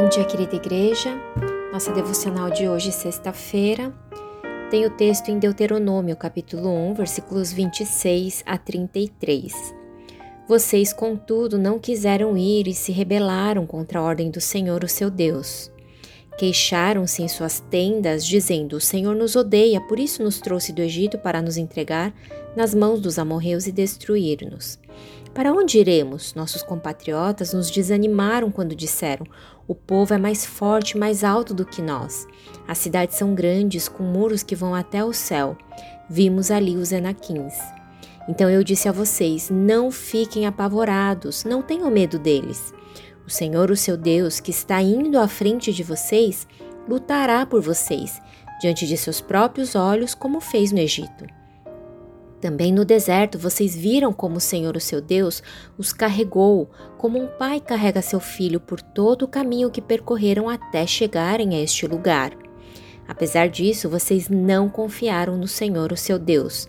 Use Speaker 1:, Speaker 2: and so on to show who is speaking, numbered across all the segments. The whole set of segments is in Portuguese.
Speaker 1: Bom dia, querida igreja. Nossa devocional de hoje, sexta-feira, tem o texto em Deuteronômio, capítulo 1, versículos 26 a 33. Vocês, contudo, não quiseram ir e se rebelaram contra a ordem do Senhor, o seu Deus. Queixaram-se em suas tendas, dizendo: O Senhor nos odeia, por isso nos trouxe do Egito para nos entregar nas mãos dos amorreus e destruir-nos. Para onde iremos? Nossos compatriotas nos desanimaram quando disseram: O povo é mais forte e mais alto do que nós. As cidades são grandes, com muros que vão até o céu. Vimos ali os Enaquins. Então eu disse a vocês: Não fiquem apavorados, não tenham medo deles. O Senhor, o seu Deus, que está indo à frente de vocês, lutará por vocês, diante de seus próprios olhos, como fez no Egito. Também no deserto vocês viram como o Senhor, o seu Deus, os carregou, como um pai carrega seu filho por todo o caminho que percorreram até chegarem a este lugar. Apesar disso, vocês não confiaram no Senhor, o seu Deus,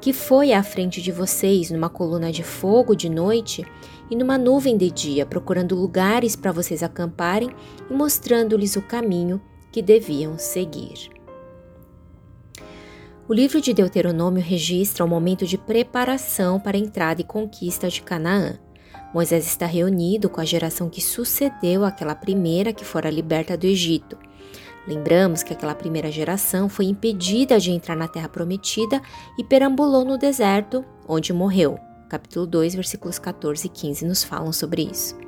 Speaker 1: que foi à frente de vocês numa coluna de fogo de noite e numa nuvem de dia, procurando lugares para vocês acamparem e mostrando-lhes o caminho que deviam seguir. O livro de Deuteronômio registra o momento de preparação para a entrada e conquista de Canaã. Moisés está reunido com a geração que sucedeu aquela primeira que fora liberta do Egito. Lembramos que aquela primeira geração foi impedida de entrar na terra prometida e perambulou no deserto, onde morreu. Capítulo 2, versículos 14 e 15 nos falam sobre isso.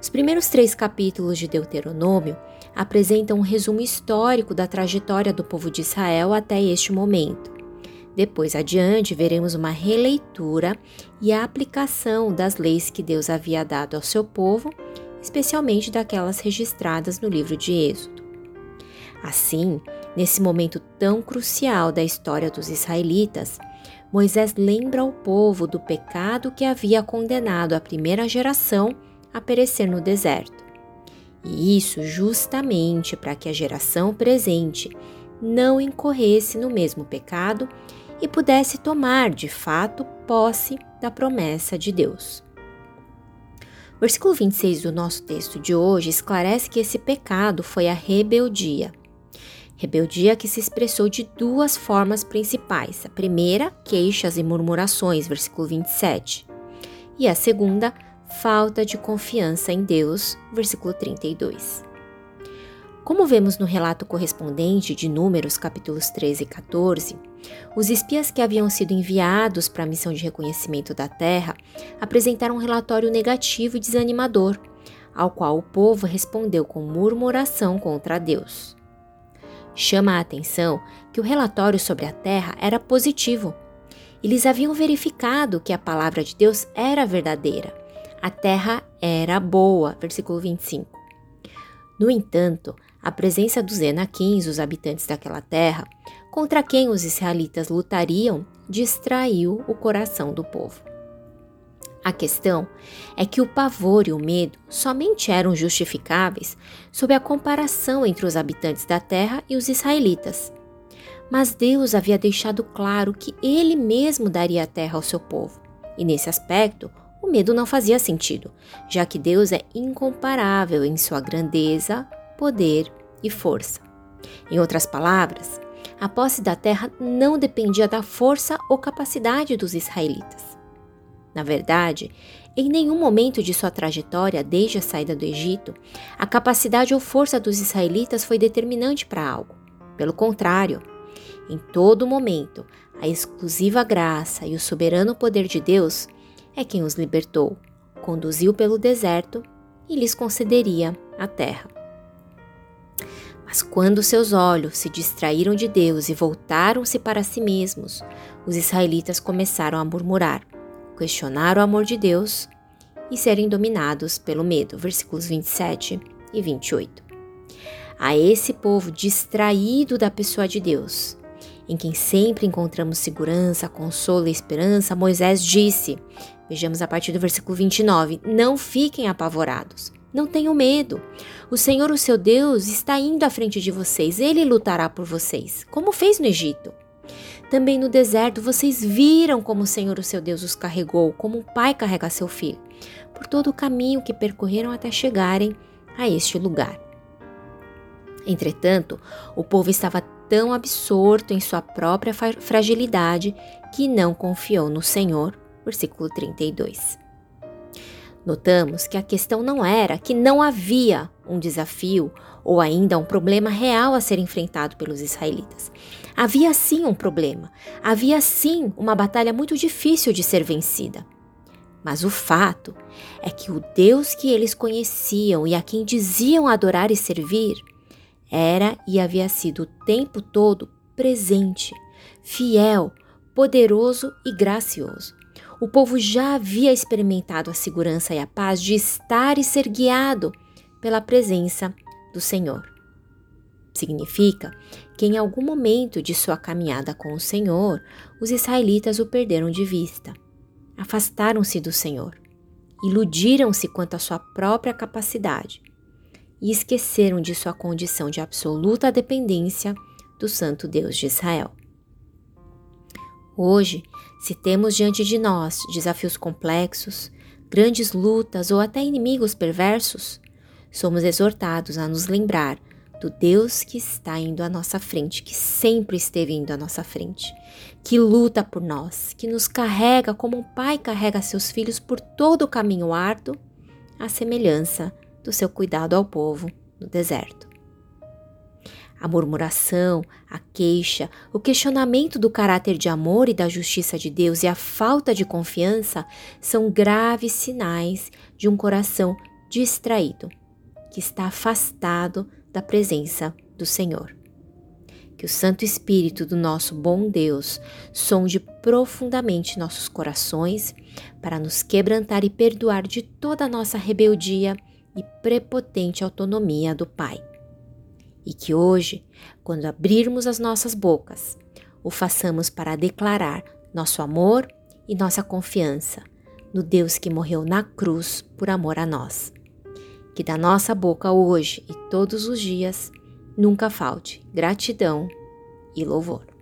Speaker 1: Os primeiros três capítulos de Deuteronômio apresentam um resumo histórico da trajetória do povo de Israel até este momento. Depois adiante, veremos uma releitura e a aplicação das leis que Deus havia dado ao seu povo, especialmente daquelas registradas no livro de Êxodo. Assim, nesse momento tão crucial da história dos israelitas, Moisés lembra ao povo do pecado que havia condenado a primeira geração a perecer no deserto. E isso justamente para que a geração presente não incorresse no mesmo pecado e pudesse tomar de fato posse da promessa de Deus. Versículo 26 do nosso texto de hoje esclarece que esse pecado foi a rebeldia. Rebeldia que se expressou de duas formas principais. A primeira, queixas e murmurações, versículo 27. E a segunda, falta de confiança em Deus, versículo 32. Como vemos no relato correspondente de Números, capítulos 13 e 14, os espias que haviam sido enviados para a missão de reconhecimento da terra apresentaram um relatório negativo e desanimador, ao qual o povo respondeu com murmuração contra Deus. Chama a atenção que o relatório sobre a terra era positivo. Eles haviam verificado que a palavra de Deus era verdadeira a terra era boa. Versículo 25. No entanto, a presença dos Enaquins, os habitantes daquela terra, contra quem os israelitas lutariam, distraiu o coração do povo. A questão é que o pavor e o medo somente eram justificáveis sob a comparação entre os habitantes da terra e os israelitas. Mas Deus havia deixado claro que Ele mesmo daria a terra ao seu povo, e nesse aspecto, medo não fazia sentido, já que Deus é incomparável em sua grandeza, poder e força. Em outras palavras, a posse da terra não dependia da força ou capacidade dos israelitas. Na verdade, em nenhum momento de sua trajetória desde a saída do Egito, a capacidade ou força dos israelitas foi determinante para algo. Pelo contrário, em todo momento, a exclusiva graça e o soberano poder de Deus é quem os libertou, conduziu pelo deserto e lhes concederia a terra. Mas quando seus olhos se distraíram de Deus e voltaram-se para si mesmos, os israelitas começaram a murmurar, questionar o amor de Deus e serem dominados pelo medo. Versículos 27 e 28. A esse povo distraído da pessoa de Deus, em quem sempre encontramos segurança, consolo e esperança, Moisés disse: Vejamos a partir do versículo 29. Não fiquem apavorados. Não tenham medo. O Senhor, o seu Deus, está indo à frente de vocês. Ele lutará por vocês, como fez no Egito. Também no deserto vocês viram como o Senhor, o seu Deus, os carregou, como um pai carrega seu filho, por todo o caminho que percorreram até chegarem a este lugar. Entretanto, o povo estava tão absorto em sua própria fragilidade que não confiou no Senhor. Versículo 32. Notamos que a questão não era que não havia um desafio ou ainda um problema real a ser enfrentado pelos israelitas. Havia sim um problema, havia sim uma batalha muito difícil de ser vencida. Mas o fato é que o Deus que eles conheciam e a quem diziam adorar e servir era e havia sido o tempo todo presente, fiel, poderoso e gracioso. O povo já havia experimentado a segurança e a paz de estar e ser guiado pela presença do Senhor. Significa que em algum momento de sua caminhada com o Senhor, os israelitas o perderam de vista. Afastaram-se do Senhor, iludiram-se quanto à sua própria capacidade e esqueceram de sua condição de absoluta dependência do Santo Deus de Israel. Hoje, se temos diante de nós desafios complexos, grandes lutas ou até inimigos perversos, somos exortados a nos lembrar do Deus que está indo à nossa frente, que sempre esteve indo à nossa frente, que luta por nós, que nos carrega como um pai carrega seus filhos por todo o caminho árduo, à semelhança do seu cuidado ao povo no deserto. A murmuração, a queixa, o questionamento do caráter de amor e da justiça de Deus e a falta de confiança são graves sinais de um coração distraído, que está afastado da presença do Senhor. Que o Santo Espírito do nosso bom Deus sonde profundamente nossos corações para nos quebrantar e perdoar de toda a nossa rebeldia e prepotente autonomia do Pai e que hoje, quando abrirmos as nossas bocas, o façamos para declarar nosso amor e nossa confiança no Deus que morreu na cruz por amor a nós. Que da nossa boca hoje e todos os dias nunca falte gratidão e louvor.